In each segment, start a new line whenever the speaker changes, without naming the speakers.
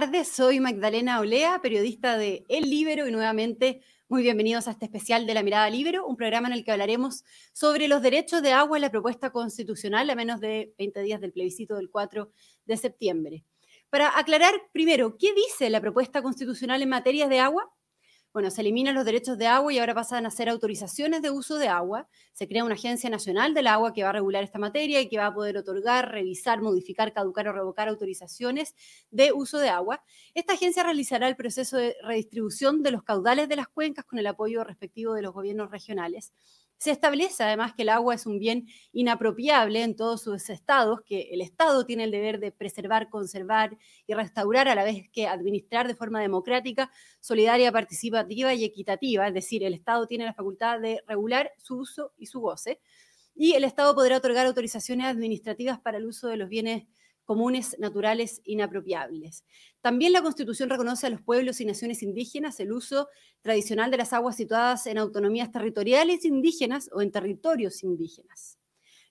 tardes. Soy Magdalena Olea, periodista de El Libero y nuevamente muy bienvenidos a este especial de La Mirada Libero, un programa en el que hablaremos sobre los derechos de agua en la propuesta constitucional a menos de 20 días del plebiscito del 4 de septiembre. Para aclarar primero, ¿qué dice la propuesta constitucional en materia de agua? Bueno, se eliminan los derechos de agua y ahora pasan a ser autorizaciones de uso de agua. Se crea una agencia nacional del agua que va a regular esta materia y que va a poder otorgar, revisar, modificar, caducar o revocar autorizaciones de uso de agua. Esta agencia realizará el proceso de redistribución de los caudales de las cuencas con el apoyo respectivo de los gobiernos regionales. Se establece además que el agua es un bien inapropiable en todos sus estados, que el Estado tiene el deber de preservar, conservar y restaurar a la vez que administrar de forma democrática, solidaria, participativa y equitativa. Es decir, el Estado tiene la facultad de regular su uso y su goce. Y el Estado podrá otorgar autorizaciones administrativas para el uso de los bienes comunes naturales inapropiables. También la Constitución reconoce a los pueblos y naciones indígenas el uso tradicional de las aguas situadas en autonomías territoriales indígenas o en territorios indígenas.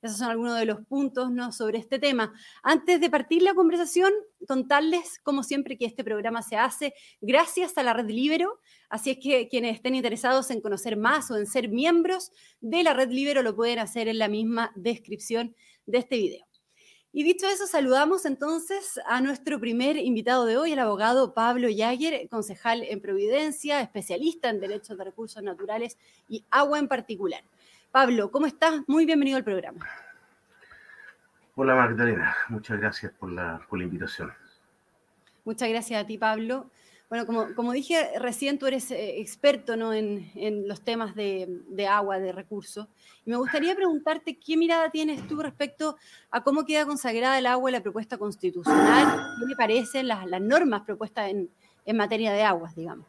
Esos son algunos de los puntos ¿no? sobre este tema. Antes de partir la conversación, contarles, como siempre, que este programa se hace gracias a la Red Libero. Así es que quienes estén interesados en conocer más o en ser miembros de la Red Libero lo pueden hacer en la misma descripción de este video. Y dicho eso, saludamos entonces a nuestro primer invitado de hoy, el abogado Pablo Yager, concejal en Providencia, especialista en derechos de recursos naturales y agua en particular. Pablo, ¿cómo estás? Muy bienvenido al programa.
Hola Magdalena, muchas gracias por la, por la invitación.
Muchas gracias a ti, Pablo. Bueno, como, como dije recién, tú eres eh, experto ¿no? en, en, los temas de, de, agua, de recursos. Y me gustaría preguntarte qué mirada tienes tú respecto a cómo queda consagrada el agua en la propuesta constitucional. ¿Qué le parecen las, las normas propuestas en, en, materia de aguas, digamos?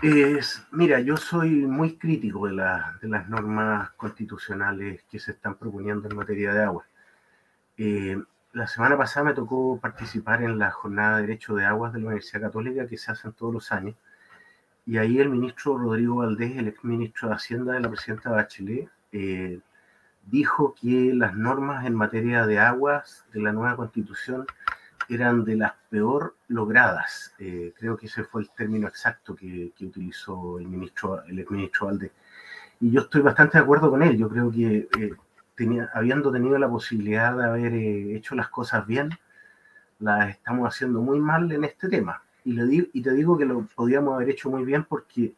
Es, mira, yo soy muy crítico de, la, de, las normas constitucionales que se están proponiendo en materia de agua. Eh, la semana pasada me tocó participar en la jornada de Derecho de Aguas de la Universidad Católica que se hacen todos los años. Y ahí el ministro Rodrigo Valdés, el exministro de Hacienda de la presidenta Bachelet, eh, dijo que las normas en materia de aguas de la nueva constitución eran de las peor logradas. Eh, creo que ese fue el término exacto que, utilizó el ministro, el exministro Valdés. Y yo estoy bastante de acuerdo con él. Yo creo que eh, tenía, habiendo tenido la posibilidad de haber eh, hecho las cosas bien, las estamos haciendo muy mal en este tema. Y, le digo, y te digo que lo podíamos haber hecho muy bien porque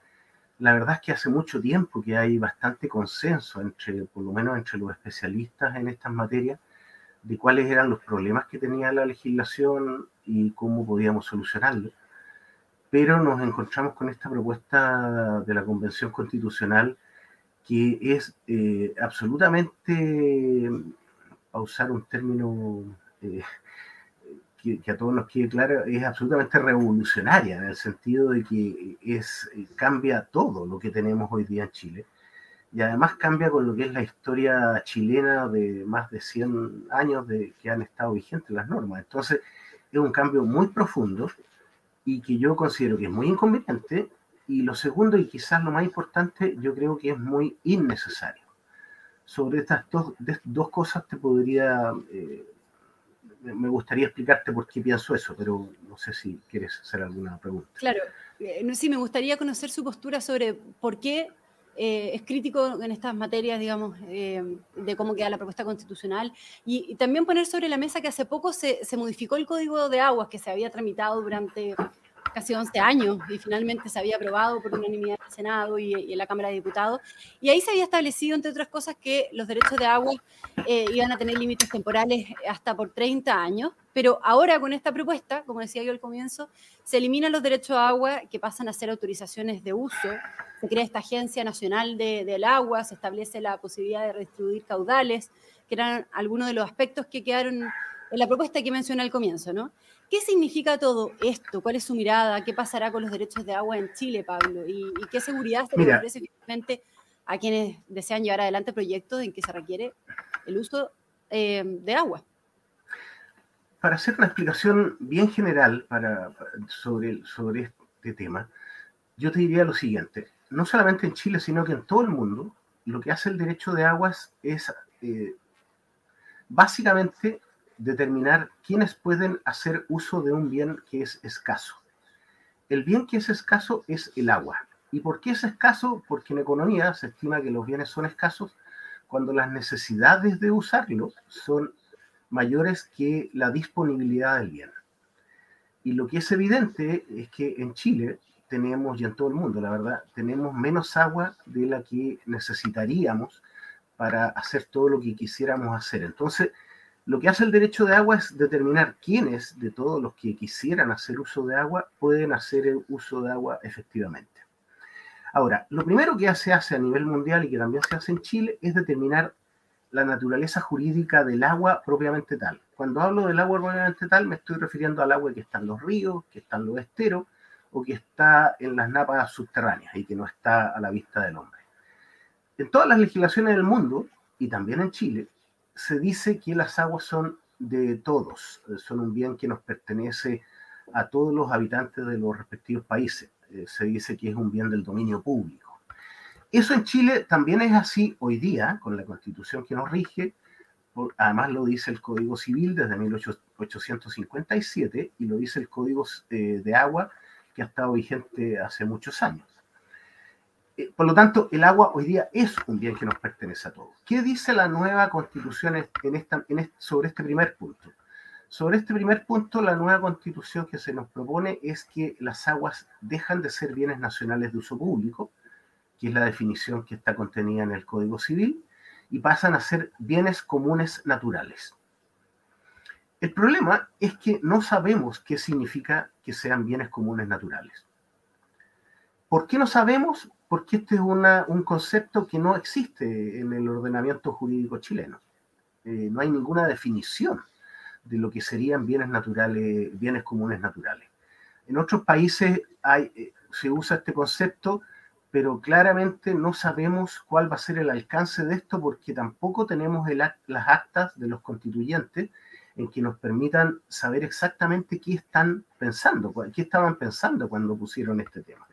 la verdad es que hace mucho tiempo que hay bastante consenso entre, por lo menos entre los especialistas en estas materias, de cuáles eran los problemas que tenía la legislación y cómo podíamos solucionarlos. Pero nos encontramos con esta propuesta de la Convención Constitucional que es eh, absolutamente, a usar un término eh, que, que, a todos nos quede claro, es absolutamente revolucionaria en el sentido de que es, eh, cambia todo lo que tenemos hoy día en Chile. Y además cambia con lo que es la historia chilena de más de 100 años de que han estado vigentes las normas. Entonces, es un cambio muy profundo y que yo considero que es muy inconveniente y lo segundo, y quizás lo más importante, yo creo que es muy innecesario. Sobre estas dos, cosas te podría, eh, me gustaría explicarte por qué pienso eso, pero no sé si quieres hacer alguna pregunta.
Claro, eh, sí, me gustaría conocer su postura sobre por qué eh, es crítico en estas materias, digamos, de cómo queda la propuesta constitucional. Y, también poner sobre la mesa que hace poco se, modificó el Código de Aguas que se había tramitado durante casi 11 años y finalmente se había aprobado por unanimidad en el Senado y, y, en la Cámara de Diputados. Y ahí se había establecido, entre otras cosas, que los derechos de agua eh, iban a tener límites temporales hasta por 30 años. Pero ahora con esta propuesta, como decía yo al comienzo, se eliminan los derechos de agua que pasan a ser autorizaciones de uso, se crea esta Agencia Nacional de, del Agua, se establece la posibilidad de redistribuir caudales, que eran algunos de los aspectos que quedaron en la propuesta que mencioné al comienzo, ¿no? ¿Qué significa todo esto? ¿Cuál es su mirada? ¿Qué pasará con los derechos de agua en Chile, Pablo? ¿Y, y qué seguridad se le ofrece finalmente a quienes desean llevar adelante proyectos en que se requiere el uso eh, de agua?
Para hacer una explicación bien general para, sobre, sobre este tema, yo te diría lo siguiente. No solamente en Chile, sino que en todo el mundo, lo que hace el derecho de aguas es eh, básicamente determinar quiénes pueden hacer uso de un bien que es escaso. El bien que es escaso es el agua. ¿Y por qué es escaso? Porque en economía se estima que los bienes son escasos cuando las necesidades de usarlo son mayores que la disponibilidad del bien. Y lo que es evidente es que en Chile tenemos, y en todo el mundo, la verdad, tenemos menos agua de la que necesitaríamos para hacer todo lo que quisiéramos hacer. Entonces, lo que hace el derecho de agua es determinar quiénes de todos los que quisieran hacer uso de agua pueden hacer el uso de agua efectivamente. Ahora, lo primero que se hace a nivel mundial y que también se hace en Chile es determinar la naturaleza jurídica del agua propiamente tal. Cuando hablo del agua propiamente tal, me estoy refiriendo al agua que está en los ríos, que está en los esteros o que está en las napas subterráneas y que no está a la vista del hombre. En todas las legislaciones del mundo, y también en Chile, se dice que las aguas son de todos, son un bien que nos pertenece a todos los habitantes de los respectivos países. Eh, se dice que es un bien del dominio público. Eso en Chile también es así hoy día, con la constitución que nos rige, además lo dice el Código Civil desde 1857 y lo dice el Código eh, de Agua que ha estado vigente hace muchos años. Eh, por lo tanto, el agua hoy día es un bien que nos pertenece a todos. ¿Qué dice la nueva constitución sobre este primer punto? Sobre este primer punto, la nueva constitución que se nos propone es que las aguas dejan de ser bienes nacionales de uso público, que es la definición que está contenida en el Código Civil, y pasan a ser bienes comunes naturales. El problema es que no sabemos qué significa que sean bienes comunes naturales. ¿Por qué no sabemos? Porque este es un concepto que no existe en el ordenamiento jurídico chileno. Eh, no hay ninguna definición de lo que serían bienes naturales, bienes comunes naturales. En otros países eh, se usa este concepto, pero claramente no sabemos cuál va a ser el alcance de esto porque tampoco tenemos las actas de los constituyentes en que nos permitan saber exactamente qué están pensando, qué estaban pensando cuando pusieron este tema.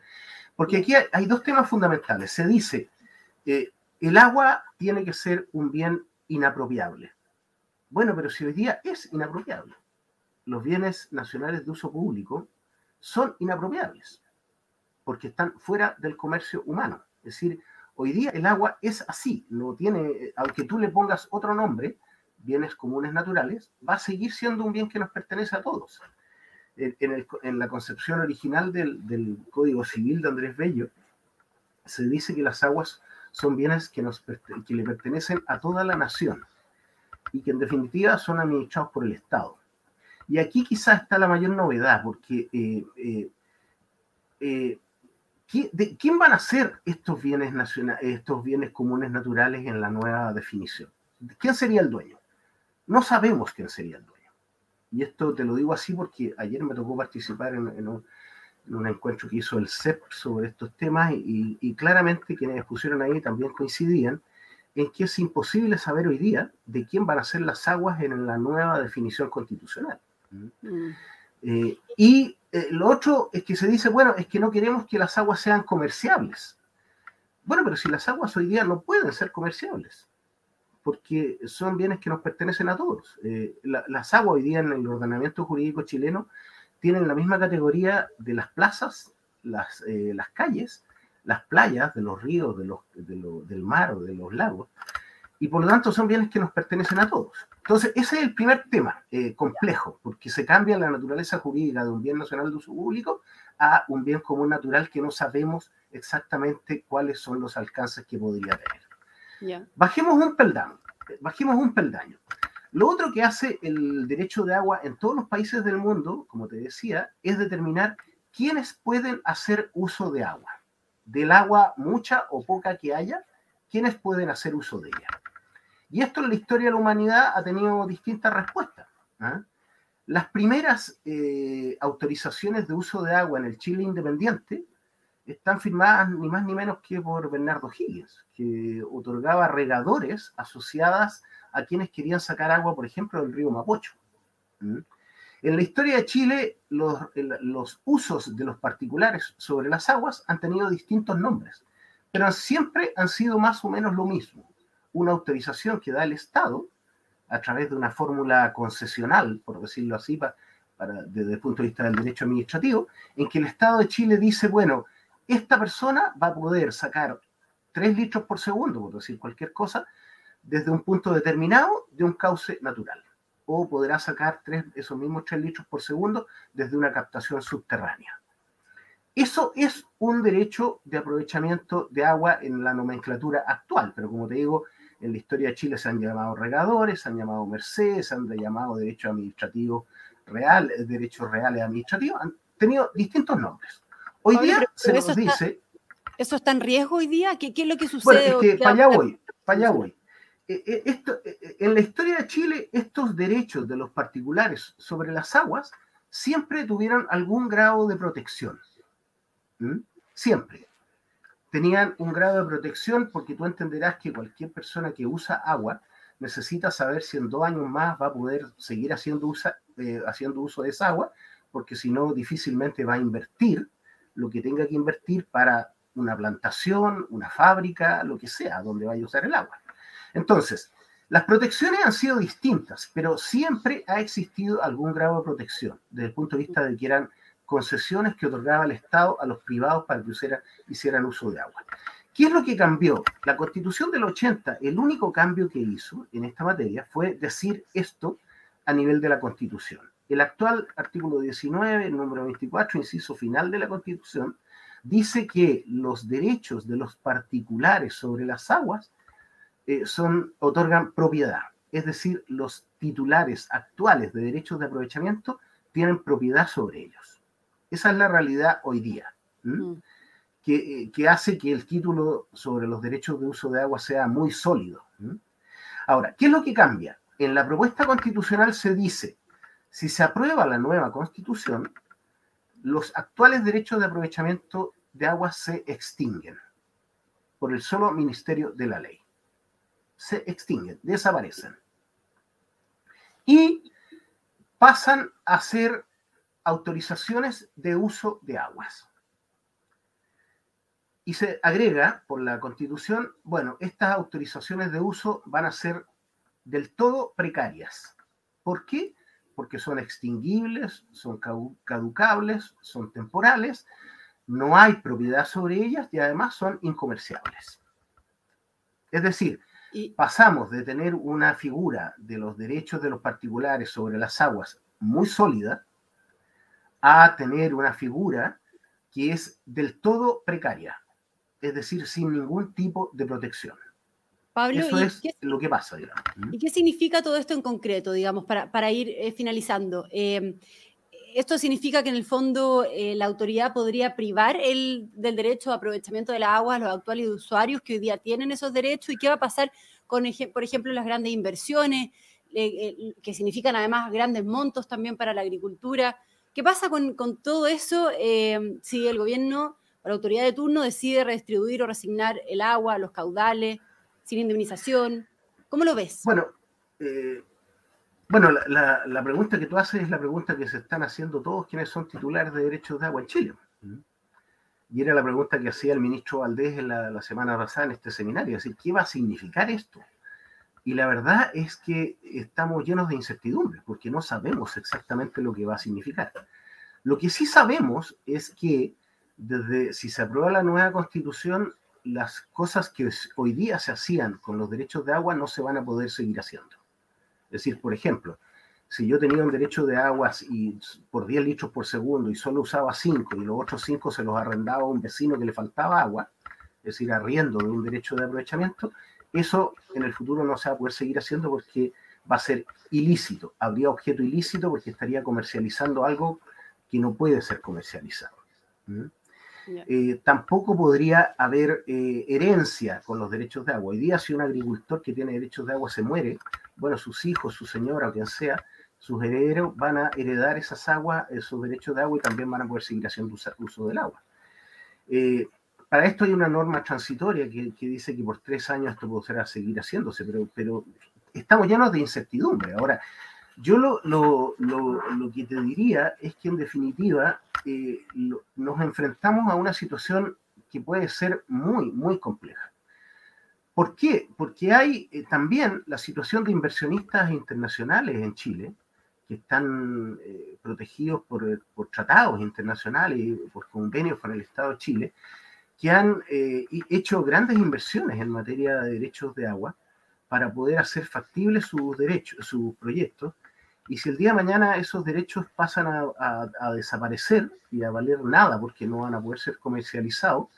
Porque aquí hay, dos temas fundamentales. Se dice, eh, el agua tiene que ser un bien inapropiable. Bueno, pero si hoy día es inapropiable, los bienes nacionales de uso público son inapropiables, porque están fuera del comercio humano. Es decir, hoy día el agua es así, no tiene, aunque tú le pongas otro nombre, bienes comunes naturales, va a seguir siendo un bien que nos pertenece a todos. En, la concepción original del, Código Civil de Andrés Bello, se dice que las aguas son bienes que, le pertenecen a toda la nación y que en definitiva son administrados por el Estado. Y aquí quizás está la mayor novedad, porque eh, eh, eh, ¿quién van a ser estos bienes, estos bienes comunes naturales en la nueva definición? ¿Quién sería el dueño? No sabemos quién sería el dueño. Y esto te lo digo así porque ayer me tocó participar en, un, encuentro que hizo el CEP sobre estos temas y, claramente quienes pusieron ahí también coincidían en que es imposible saber hoy día de quién van a ser las aguas en la nueva definición constitucional. Mm. Eh, y eh, lo otro es que se dice, bueno, es que no queremos que las aguas sean comerciables. Bueno, pero si las aguas hoy día no pueden ser comerciables, porque son bienes que nos pertenecen a todos. Eh, las aguas hoy día en el ordenamiento jurídico chileno tienen la misma categoría de las plazas, las, eh, calles, las playas de los ríos, del mar o de los lagos, y por lo tanto son bienes que nos pertenecen a todos. Entonces, ese es el primer tema eh, complejo, porque se cambia la naturaleza jurídica de un bien nacional de uso público a un bien común natural que no sabemos exactamente cuáles son los alcances que podría tener. Bajemos un peldaño, bajemos un peldaño. Lo otro que hace el derecho de agua en todos los países del mundo, como te decía, es determinar quiénes pueden hacer uso de agua. Del agua mucha o poca que haya, quiénes pueden hacer uso de ella. Y esto en la historia de la humanidad ha tenido distintas respuestas. ¿ah? Las primeras eh, autorizaciones de uso de agua en el Chile independiente están firmadas ni más ni menos que por Bernardo Higgins, que otorgaba regadores asociadas a quienes querían sacar agua, por ejemplo, del río Mapocho. ¿Mm? En la historia de Chile, los, los, usos de los particulares sobre las aguas han tenido distintos nombres, pero siempre han sido más o menos lo mismo. Una autorización que da el Estado a través de una fórmula concesional, por decirlo así, para, desde el punto de vista del derecho administrativo, en que el Estado de Chile dice, bueno, esta persona va a poder sacar 3 litros por segundo, por decir cualquier cosa, desde un punto determinado de un cauce natural. O podrá sacar tres, esos mismos 3 litros por segundo desde una captación subterránea. Eso es un derecho de aprovechamiento de agua en la nomenclatura actual, pero como te digo, en la historia de Chile se han llamado regadores, se han llamado mercedes, se han llamado derechos administrativos reales, derechos reales administrativos, han tenido distintos nombres. Hoy día se nos dice...
¿Eso está en riesgo hoy día? ¿Qué, es lo que sucede?
Bueno, es que para allá voy, para allá voy. Eh, eh, esto, eh, en la historia de Chile, estos derechos de los particulares sobre las aguas siempre tuvieron algún grado de protección. Siempre. Tenían un grado de protección porque tú entenderás que cualquier persona que usa agua necesita saber si en dos años más va a poder seguir haciendo, haciendo uso de esa agua, porque si no, difícilmente va a invertir lo que tenga que invertir para una plantación, una fábrica, lo que sea, donde vaya a usar el agua. Entonces, las protecciones han sido distintas, pero siempre ha existido algún grado de protección, desde el punto de vista de que eran concesiones que otorgaba el Estado a los privados para que hicieran, uso de agua. ¿Qué es lo que cambió? La constitución del 80, el único cambio que hizo en esta materia fue decir esto a nivel de la constitución. El actual artículo 19, número 24, inciso final de la constitución, dice que los derechos de los particulares sobre las aguas eh, son, otorgan propiedad. Es decir, los titulares actuales de derechos de aprovechamiento tienen propiedad sobre ellos. Esa es la realidad hoy día, mm. que, que, hace que el título sobre los derechos de uso de agua sea muy sólido. Ahora, ¿qué es lo que cambia? En la propuesta constitucional se dice, si se aprueba la nueva constitución, los actuales derechos de aprovechamiento de agua se extinguen por el solo ministerio de la ley se extinguen, desaparecen. Y pasan a ser autorizaciones de uso de aguas. Y se agrega por la constitución, bueno, estas autorizaciones de uso van a ser del todo precarias. ¿Por qué? Porque son extinguibles, son caducables, son temporales, no hay propiedad sobre ellas y además son incomerciables. Es decir, y pasamos de tener una figura de los derechos de los particulares sobre las aguas muy sólida a tener una figura que es del todo precaria, es decir, sin ningún tipo de protección.
Pablo,
Eso es lo que pasa,
digamos. ¿Y qué significa todo esto en concreto, digamos, para, para ir eh, finalizando? Eh, esto significa que en el fondo eh, la autoridad podría privar el, del derecho de aprovechamiento de la agua a los actuales usuarios que hoy día tienen esos derechos y qué va a pasar con, por ejemplo, las grandes inversiones, eh, que significan además grandes montos también para la agricultura. ¿Qué pasa con, todo eso eh, si el gobierno o la autoridad de turno decide redistribuir o resignar el agua, los caudales, sin indemnización? ¿Cómo lo ves?
Bueno, bueno, la, pregunta que tú haces es la pregunta que se están haciendo todos quienes son titulares de derechos de agua en Chile. Y era la pregunta que hacía el ministro Valdés en la, semana pasada en este seminario, es decir, ¿qué va a significar esto? Y la verdad es que estamos llenos de incertidumbre, porque no sabemos exactamente lo que va a significar. Lo que sí sabemos es que desde si se aprueba la nueva constitución, las cosas que hoy día se hacían con los derechos de agua no se van a poder seguir haciendo. Es decir, por ejemplo, si yo tenía un derecho de aguas y por 10 litros por segundo y solo usaba 5 y los otros 5 se los arrendaba a un vecino que le faltaba agua, es decir, arriendo de un derecho de aprovechamiento, eso en el futuro no se va a poder seguir haciendo porque va a ser ilícito, habría objeto ilícito porque estaría comercializando algo que no puede ser comercializado. Eh, tampoco podría haber eh, herencia con los derechos de agua. Hoy día si un agricultor que tiene derechos de agua se muere, bueno, sus hijos, su señora quien sea, sus herederos van a heredar esas aguas, esos derechos de agua y también van a poder seguir haciendo uso del agua. Eh, para esto hay una norma transitoria que, dice que por tres años esto podrá seguir haciéndose, pero, pero estamos llenos de incertidumbre. Ahora, yo lo, lo, lo, que te diría es que en definitiva eh, nos enfrentamos a una situación que puede ser muy, muy compleja. ¿Por qué? Porque hay eh, también la situación de inversionistas internacionales en Chile que están eh, protegidos por, tratados internacionales y por convenios con el Estado de Chile, que han hecho grandes inversiones en materia de derechos de agua para poder hacer factibles sus derechos, sus proyectos. Y si el día de mañana esos derechos pasan a, a, desaparecer y a valer nada porque no van a poder ser comercializados,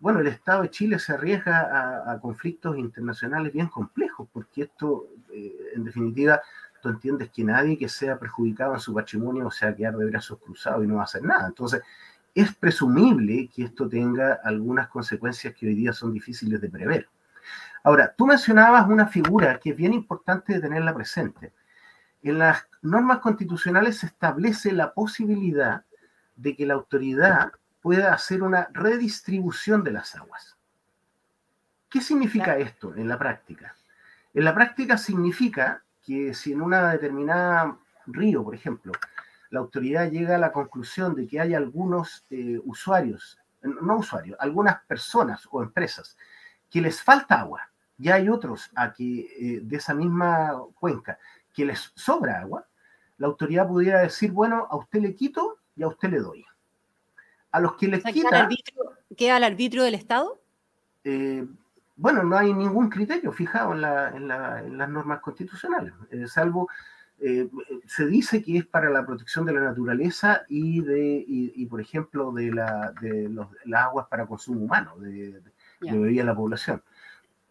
bueno, el Estado de Chile se arriesga a, conflictos internacionales bien complejos, porque esto, eh, en definitiva, tú entiendes que nadie que sea perjudicado en su patrimonio se va a quedar de brazos cruzados y no va a hacer nada. Entonces, es presumible que esto tenga algunas consecuencias que hoy día son difíciles de prever. Ahora, tú mencionabas una figura que es bien importante de tenerla presente. En las normas constitucionales se establece la posibilidad de que la autoridad pueda hacer una redistribución de las aguas. ¿Qué significa esto en la práctica? En la práctica significa que si en una determinada río, por ejemplo, la autoridad llega a la conclusión de que hay algunos eh, usuarios, no usuarios, algunas personas o empresas que les falta agua y hay otros aquí eh, de esa misma cuenca que les sobra agua, la autoridad pudiera decir, bueno, a usted le quito y a usted le doy. A los que les quita...
¿Queda al arbitrio del Estado?
Eh, bueno, no hay ningún criterio fijado en, las normas constitucionales, eh, salvo eh, se dice que es para la protección de la naturaleza y de, y, por ejemplo, de, la, de los, las aguas para consumo humano, de, de bebida la población.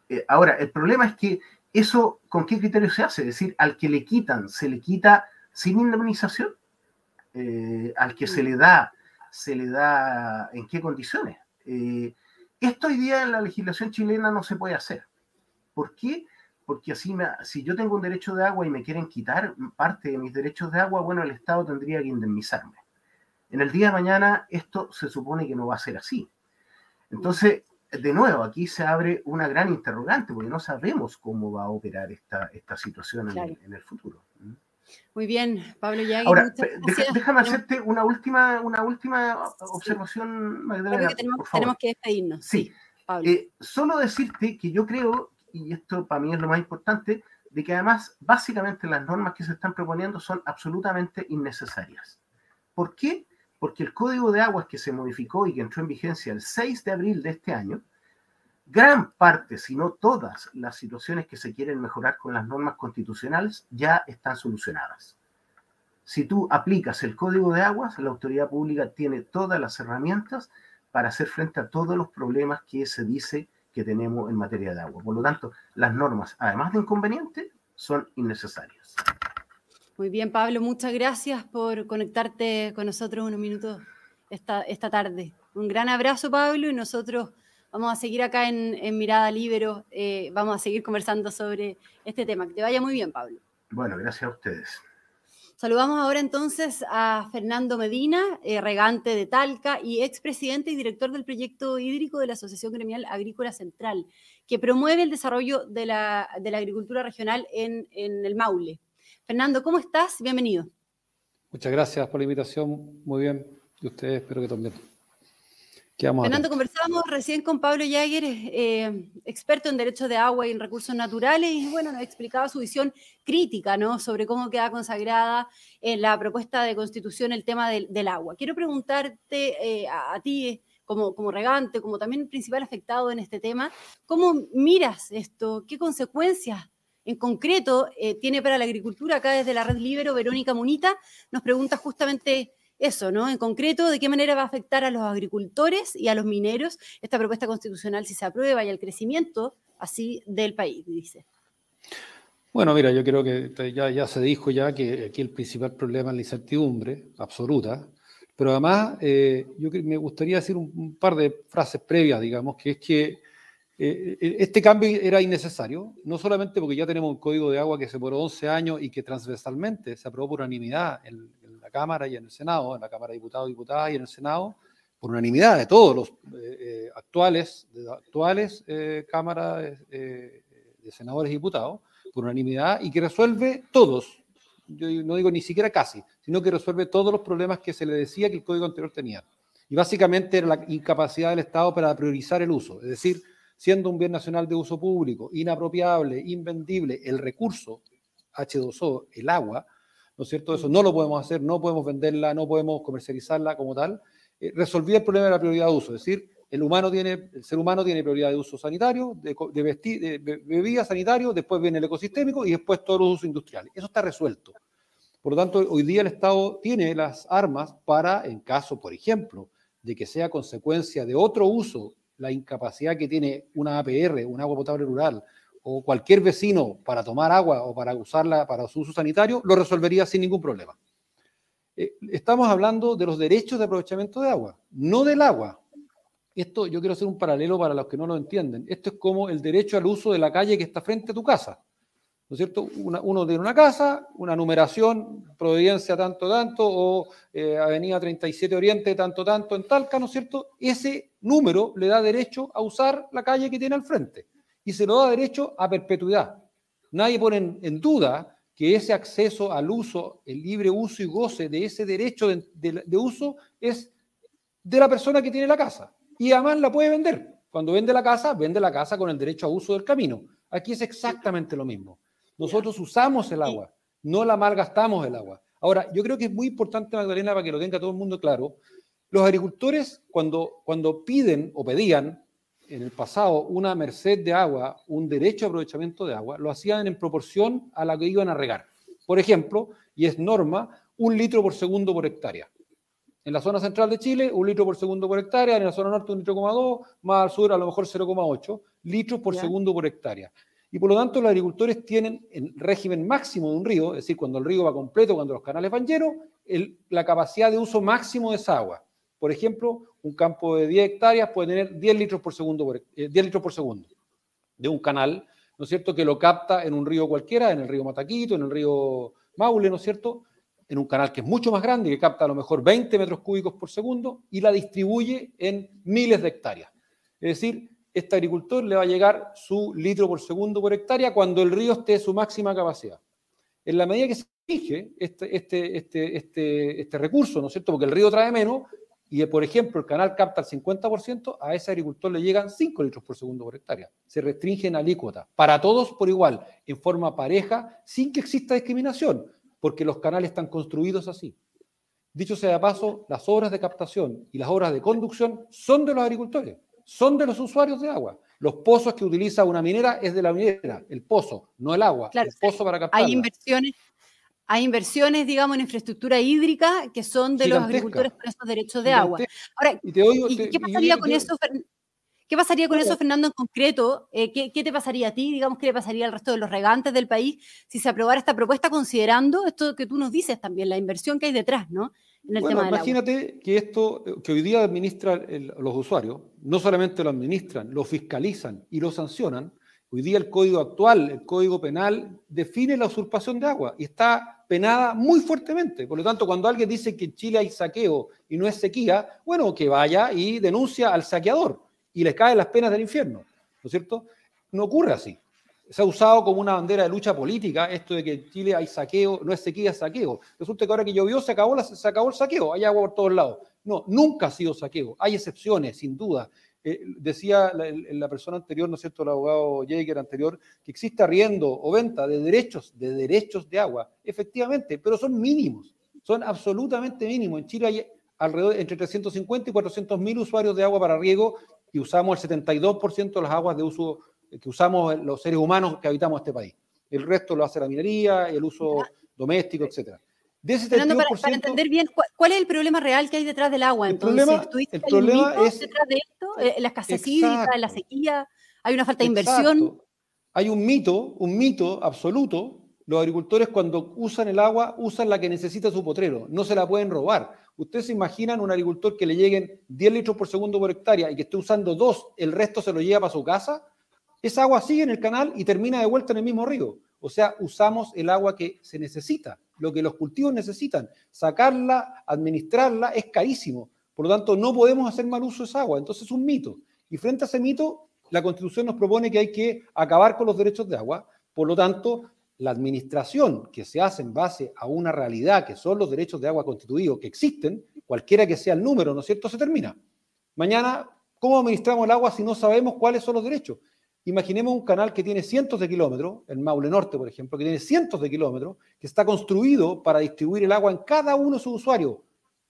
Eh, ahora, el problema es que eso, ¿con qué criterio se hace? Es decir, al que le quitan, se le quita sin indemnización, al que se mm. le da, se le da en qué condiciones. Esto hoy día en la legislación chilena no se puede hacer. ¿Por qué? Porque así, me, si yo tengo un derecho de agua y me quieren quitar parte de mis derechos de agua, bueno, el Estado tendría que indemnizarme. En el día de mañana esto se supone que no va a ser así. Entonces, de nuevo, aquí se abre una gran interrogante porque no sabemos cómo va a operar esta, esta situación en, en el futuro.
Muy bien, Pablo Yagui.
Ahora, déjame hacerte una última, una última observación,
Magdalena. tenemos, que despedirnos.
Sí, eh, solo decirte que yo creo, y esto para mí es lo más importante, de que además básicamente las normas que se están proponiendo son absolutamente innecesarias. ¿Por qué? Porque el código de aguas que se modificó y que entró en vigencia el 6 de abril de este año, gran parte, si no todas, las situaciones que se quieren mejorar con las normas constitucionales ya están solucionadas. Si tú aplicas el código de aguas, la autoridad pública tiene todas las herramientas para hacer frente a todos los problemas que se dice que tenemos en materia de agua. Por lo tanto, las normas, además de inconvenientes, son innecesarias.
Muy bien, Pablo, muchas gracias por conectarte con nosotros unos minutos esta, esta tarde. Un gran abrazo, Pablo, y nosotros Vamos a seguir acá en, Mirada Libero, eh, vamos a seguir conversando sobre este tema. Que te vaya muy bien, Pablo.
Bueno, gracias a ustedes.
Saludamos ahora entonces a Fernando Medina, eh, regante de Talca y expresidente y director del proyecto hídrico de la Asociación Gremial Agrícola Central, que promueve el desarrollo de la, agricultura regional en, en, el Maule. Fernando, ¿cómo estás? Bienvenido.
Muchas gracias por la invitación. Muy bien. Y ustedes espero que también.
Fernando, conversábamos recién con Pablo Yager, eh, experto en derechos de agua y en recursos naturales, y bueno, nos explicaba su visión crítica, ¿no? Sobre cómo queda consagrada en la propuesta de constitución el tema del, agua. Quiero preguntarte eh, a, ti, como, como regante, como también principal afectado en este tema, ¿cómo miras esto? ¿Qué consecuencias en concreto eh, tiene para la agricultura? Acá desde la Red Libero, Verónica Munita nos pregunta justamente eso, ¿no? En concreto, ¿de qué manera va a afectar a los agricultores y a los mineros esta propuesta constitucional si se aprueba y al crecimiento así del país, dice?
Bueno, mira, yo creo que ya, ya se dijo ya que aquí el principal problema es la incertidumbre absoluta, pero además eh, yo me gustaría decir un, par de frases previas, digamos, que es que eh, eh, este cambio era innecesario, no solamente porque ya tenemos un código de agua que se por 11 años y que transversalmente se aprobó por unanimidad en, Cámara y en el Senado, en la Cámara de Diputados y Diputadas y en el Senado, por unanimidad de todos los eh, actuales, de actuales eh, cámaras de senadores y diputados, por unanimidad, y que resuelve todos, yo no digo ni siquiera casi, sino que resuelve todos los problemas que se le decía que el código anterior tenía. Y básicamente era la incapacidad del Estado para priorizar el uso, es decir, siendo un bien nacional de uso público, inapropiable, invendible, el recurso H2O, el agua, ¿no es cierto? Eso no lo podemos hacer, no podemos venderla, no podemos comercializarla como tal. Eh, resolvía el problema de la prioridad de uso, es decir, el, humano tiene, el ser humano tiene prioridad de uso sanitario, de, de, de bebida sanitario, después viene el ecosistémico y después todos los usos industriales. Eso está resuelto. Por lo tanto, hoy día el Estado tiene las armas para, en caso, por ejemplo, de que sea consecuencia de otro uso, la incapacidad que tiene una APR, un agua potable rural, o cualquier vecino para tomar agua o para usarla para su uso sanitario, lo resolvería sin ningún problema. Eh, estamos hablando de los derechos de aprovechamiento de agua, no del agua. Esto yo quiero hacer un paralelo para los que no lo entienden. Esto es como el derecho al uso de la calle que está frente a tu casa. ¿No es cierto? uno tiene una casa, una numeración, Providencia tanto, tanto, o eh, Avenida 37 Oriente tanto, tanto, en Talca, ¿no es cierto? Ese número le da derecho a usar la calle que tiene al frente y se lo da derecho a perpetuidad. Nadie pone en, duda que ese acceso al uso, el libre uso y goce de ese derecho de uso es de la persona que tiene la casa. Y además la puede vender. Cuando vende la casa, vende la casa con el derecho a uso del camino. Aquí es exactamente lo mismo. Nosotros usamos el agua, no la malgastamos el agua. Ahora, yo creo que es muy importante, Magdalena, para que lo tenga todo el mundo claro, los agricultores cuando, cuando piden o pedían en el pasado una merced de agua, un derecho a aprovechamiento de agua, lo hacían en proporción a la que iban a regar. Por ejemplo, y es norma, un litro por segundo por hectárea. En la zona central de Chile, un litro por segundo por hectárea, en la zona norte un litro, dos, más al sur a lo mejor 0,8 litros por segundo por hectárea. Y por lo tanto, los agricultores tienen el régimen máximo de un río, es decir, cuando el río va completo, cuando los canales van llenos, la capacidad de uso máximo de esa agua. Por ejemplo, un campo de 10 hectáreas puede tener 10 litros por segundo, 10 eh, litros por segundo de un canal, ¿no es cierto?, que lo capta en un río cualquiera, en el río Mataquito, en el río Maule, ¿no es cierto?, en un canal que es mucho más grande, que capta a lo mejor 20 metros cúbicos por segundo y la distribuye en miles de hectáreas. Es decir, este agricultor le va a llegar su litro por segundo por hectárea cuando el río esté a su máxima capacidad. En la medida que se fije este, este, este, este, recurso, ¿no es cierto? Porque el río trae menos y, por ejemplo, el canal capta el 50%, a ese agricultor le llegan 5 litros por segundo por hectárea. Se restringe en alícuota para todos por igual, en forma pareja, sin que exista discriminación, porque los canales están construidos así. Dicho sea de paso, las obras de captación y las obras de conducción son de los agricultores son de los usuarios de agua. Los pozos que utiliza una minera es de la minera, el pozo, no el agua, el pozo para captar.
Hay inversiones, hay inversiones, digamos, en infraestructura hídrica que son de los agricultores por esos derechos de agua. Ahora, qué pasaría con eso? ¿Qué pasaría con eso, Fernando, en concreto? Eh, ¿qué, ¿qué, te pasaría a ti? Digamos, ¿qué le pasaría al resto de los regantes del país si se aprobara esta propuesta considerando esto que tú nos dices también, la inversión que hay detrás, ¿no?
Bueno, imagínate que esto que hoy día administran los usuarios, no solamente lo administran, lo fiscalizan y lo sancionan. Hoy día el código actual, el código penal, define la usurpación de agua y está penada muy fuertemente. Por lo tanto, cuando alguien dice que en Chile hay saqueo y no es sequía, bueno, que vaya y denuncia al saqueador y le caen las penas del infierno. ¿No es cierto? No ocurre así se ha usado como una bandera de lucha política esto de que en Chile hay saqueo, no es sequía, es saqueo. Resulta que ahora que llovió se acabó, se acabó el saqueo, hay agua por todos lados. No, nunca ha sido saqueo. Hay excepciones, sin duda. Eh, decía la, persona anterior, ¿no es cierto?, el abogado Jaeger anterior, que existe arriendo o venta de derechos, de derechos de agua. Efectivamente, pero son mínimos, son absolutamente mínimos. En Chile hay alrededor entre 350 y 400 mil usuarios de agua para riego y usamos el 72% de las aguas de uso que usamos los seres humanos que habitamos este país. El resto lo hace la minería, el uso doméstico, etc.
Fernando, para, entender bien, ¿cuál, es el problema real que hay detrás del agua?
Entonces, el problema, es
detrás de esto, eh, la escasez hídrica, la sequía, hay una falta de inversión.
Hay un mito, un mito absoluto. Los agricultores cuando usan el agua usan la que necesita su potrero, no se la pueden robar. ¿Ustedes se imaginan un agricultor que le lleguen 10 litros por segundo por hectárea y que esté usando dos, el resto se lo lleva para su casa? Esa agua sigue en el canal y termina de vuelta en el mismo río. O sea, usamos el agua que se necesita, lo que los cultivos necesitan. Sacarla, administrarla es carísimo. Por lo tanto, no podemos hacer mal uso de esa agua. Entonces es un mito. Y frente a ese mito, la Constitución nos propone que hay que acabar con los derechos de agua. Por lo tanto, la administración que se hace en base a una realidad que son los derechos de agua constituidos que existen, cualquiera que sea el número, ¿no es cierto?, se termina. Mañana ¿Cómo administramos el agua si no sabemos cuáles son los derechos? Imaginemos un canal que tiene cientos de kilómetros, el Maule Norte, por ejemplo, que tiene cientos de kilómetros, que está construido para distribuir el agua en cada uno de sus usuarios.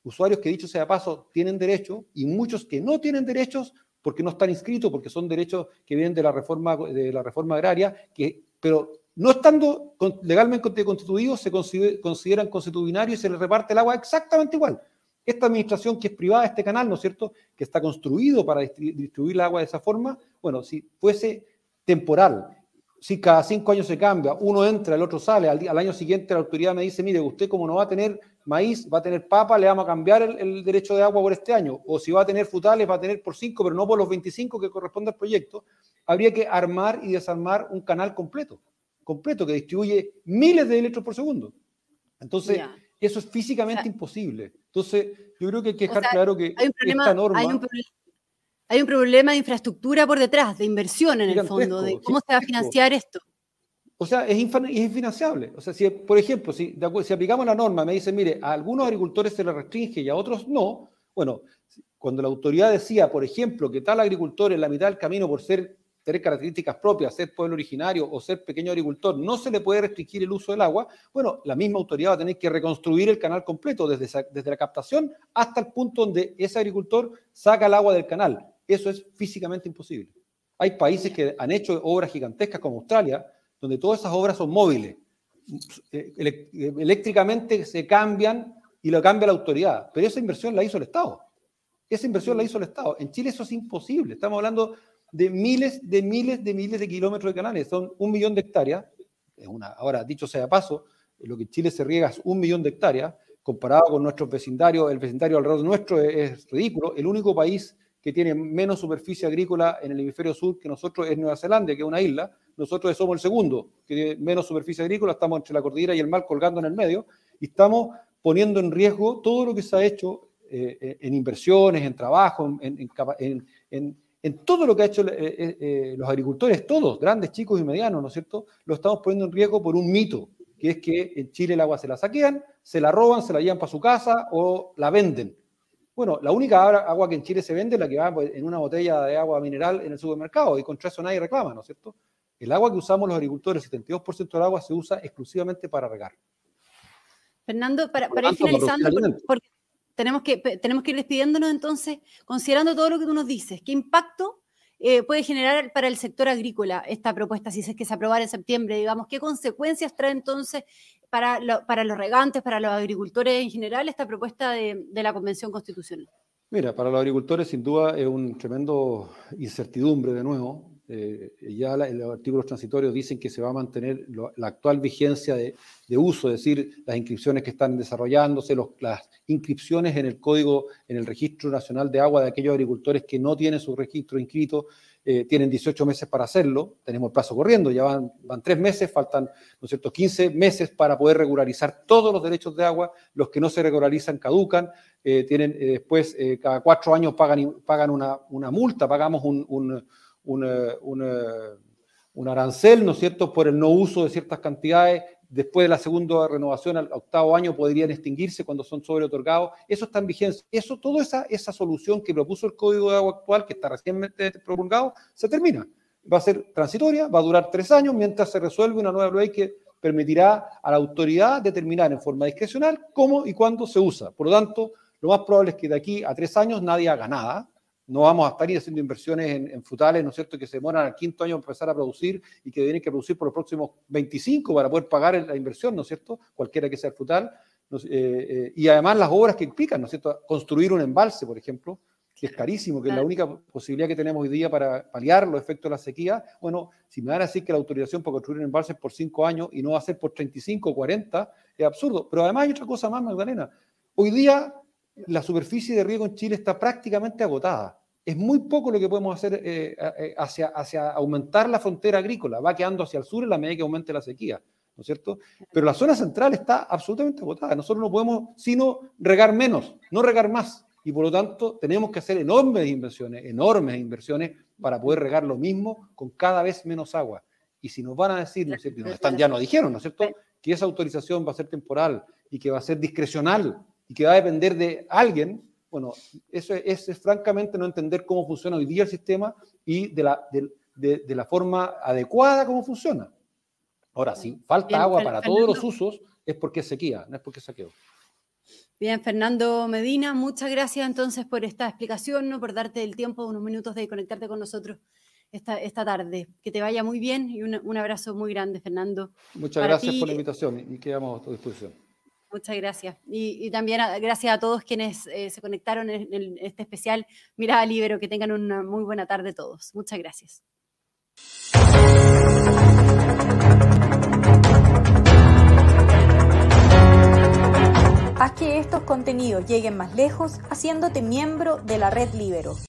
Usuarios que, dicho sea paso, tienen derechos y muchos que no tienen derechos porque no están inscritos, porque son derechos que vienen de la reforma, de la reforma agraria, que, pero no estando legalmente constituidos, se consideran constitucionarios y se les reparte el agua exactamente igual. Esta administración que es privada, este canal, ¿no es cierto?, que está construido para distribuir el agua de esa forma, bueno, si fuese temporal, si cada cinco años se cambia, uno entra, el otro sale, al, año siguiente la autoridad me dice, mire, usted como no va a tener maíz, va a tener papa, le vamos a cambiar el, derecho de agua por este año, o si va a tener frutales, va a tener por cinco, pero no por los 25 que corresponde al proyecto, habría que armar y desarmar un canal completo, completo, que distribuye miles de litros por segundo. Entonces, eso es físicamente imposible. Entonces, yo creo que hay que dejar claro que
hay un problema, esta norma... Hay un, problema de infraestructura por detrás, de inversión en el fondo, de cómo se va a financiar esto.
O sea, es, infinanciable. O sea, si, por ejemplo, si, si aplicamos la norma, me dicen, mire, a algunos agricultores se les restringe y a otros no, bueno, cuando la autoridad decía, por ejemplo, que tal agricultor en la mitad del camino por ser tener características propias, ser pueblo originario o ser pequeño agricultor, no se le puede restringir el uso del agua, bueno, la misma autoridad va a tener que reconstruir el canal completo, desde, desde la captación hasta el punto donde ese agricultor saca el agua del canal. Eso es físicamente imposible. Hay países que han hecho obras gigantescas como Australia, donde todas esas obras son móviles. Eh, eléctricamente se cambian y lo cambia la autoridad, pero esa inversión la hizo el Estado. Esa inversión la hizo el Estado. En Chile eso es imposible. Estamos hablando de miles, de miles, de miles de kilómetros de canales. Son un millón de hectáreas. Es una, ahora, dicho sea de paso, lo que Chile se riega es un millón de hectáreas. Comparado con nuestro vecindario, el vecindario alrededor nuestro es, ridículo. El único país que tiene menos superficie agrícola en el hemisferio sur que nosotros es Nueva Zelanda, que es una isla. Nosotros somos el segundo, que tiene menos superficie agrícola. Estamos entre la cordillera y el mar colgando en el medio. Y estamos poniendo en riesgo todo lo que se ha hecho eh, en inversiones, en trabajo, en, en en todo lo que han hecho eh, eh, eh, los agricultores, todos, grandes, chicos y medianos, ¿no es cierto? Lo estamos poniendo en riesgo por un mito, que es que en Chile el agua se la saquean, se la roban, se la llevan para su casa o la venden. Bueno, la única agua que en Chile se vende es la que va pues, en una botella de agua mineral en el supermercado y contra eso nadie reclama, ¿no es cierto? El agua que usamos los agricultores, el 72% del agua se usa exclusivamente para regar.
Fernando, para, ir finalizando, porque tenemos que, tenemos que ir despidiéndonos entonces, considerando todo lo que tú nos dices. ¿Qué impacto eh, puede generar para el sector agrícola esta propuesta, si es que se aprobara en septiembre? Digamos, ¿qué consecuencias trae entonces para, para los regantes, para los agricultores en general, esta propuesta de, de la Convención Constitucional?
Mira, para los agricultores sin duda es un tremendo incertidumbre de nuevo, eh, ya los artículos transitorios dicen que se va a mantener la actual vigencia de, uso, es decir, las inscripciones que están desarrollándose, las inscripciones en el código, en el registro nacional de agua de aquellos agricultores que no tienen su registro inscrito, eh, tienen 18 meses para hacerlo, tenemos el plazo corriendo, ya van, van tres meses, faltan, ¿no es cierto?, 15 meses para poder regularizar todos los derechos de agua, los que no se regularizan caducan, eh, tienen después, cada cuatro años pagan, pagan una, una multa, pagamos un arancel, ¿no es cierto?, por el no uso de ciertas cantidades. Después de la segunda renovación al octavo año podrían extinguirse cuando son sobre otorgados. Eso está en vigencia. Eso, toda esa, esa solución que propuso el Código de Agua actual, que está recientemente promulgado, se termina. Va a ser transitoria, va a durar tres años mientras se resuelve una nueva ley que permitirá a la autoridad determinar en forma discrecional cómo y cuándo se usa. Por lo tanto, lo más probable es que de aquí a tres años nadie haga nada, no vamos a estar haciendo inversiones en, frutales, ¿no es cierto?, que se demoran al quinto año empezar a producir y que tienen que producir por los próximos 25 para poder pagar la inversión, ¿no es cierto?, cualquiera que sea el frutal. Eh, eh, y además las obras que implican, ¿no es cierto?, construir un embalse, por ejemplo, que es carísimo, que es la única posibilidad que tenemos hoy día para paliar los efectos de la sequía. Bueno, si me van a decir que la autorización para construir un embalse es por 5 años y no va a ser por 35 o 40, es absurdo. Pero además hay otra cosa más, Magdalena. Hoy día la superficie de riego en Chile está prácticamente agotada. Es muy poco lo que podemos hacer eh, eh, hacia, hacia aumentar la frontera agrícola. Va quedando hacia el sur en la medida que aumente la sequía, ¿no es cierto? Pero la zona central está absolutamente agotada. Nosotros no podemos sino regar menos, no regar más. Y por lo tanto tenemos que hacer enormes inversiones, enormes inversiones para poder regar lo mismo con cada vez menos agua. Y si nos van a decir, ¿no es cierto? están, ya nos dijeron, ¿no es cierto? Que esa autorización va a ser temporal y que va a ser discrecional y que va a depender de alguien, bueno, eso es, francamente no entender cómo funciona hoy día el sistema y de la, de, la forma adecuada cómo funciona. Ahora, si falta agua para todos los usos, es porque es sequía, no es porque es saqueo.
Bien, Fernando Medina, muchas gracias entonces por esta explicación, ¿no? por darte el tiempo, unos minutos de conectarte con nosotros esta, esta tarde. Que te vaya muy bien y un, abrazo muy grande, Fernando.
Muchas gracias por la invitación y quedamos a tu disposición.
Muchas gracias. Y, también gracias a todos quienes eh, se conectaron en, en, este especial Mirada Libero. Que tengan una muy buena tarde todos. Muchas gracias.
Haz que estos contenidos lleguen más lejos haciéndote miembro de la red Libero.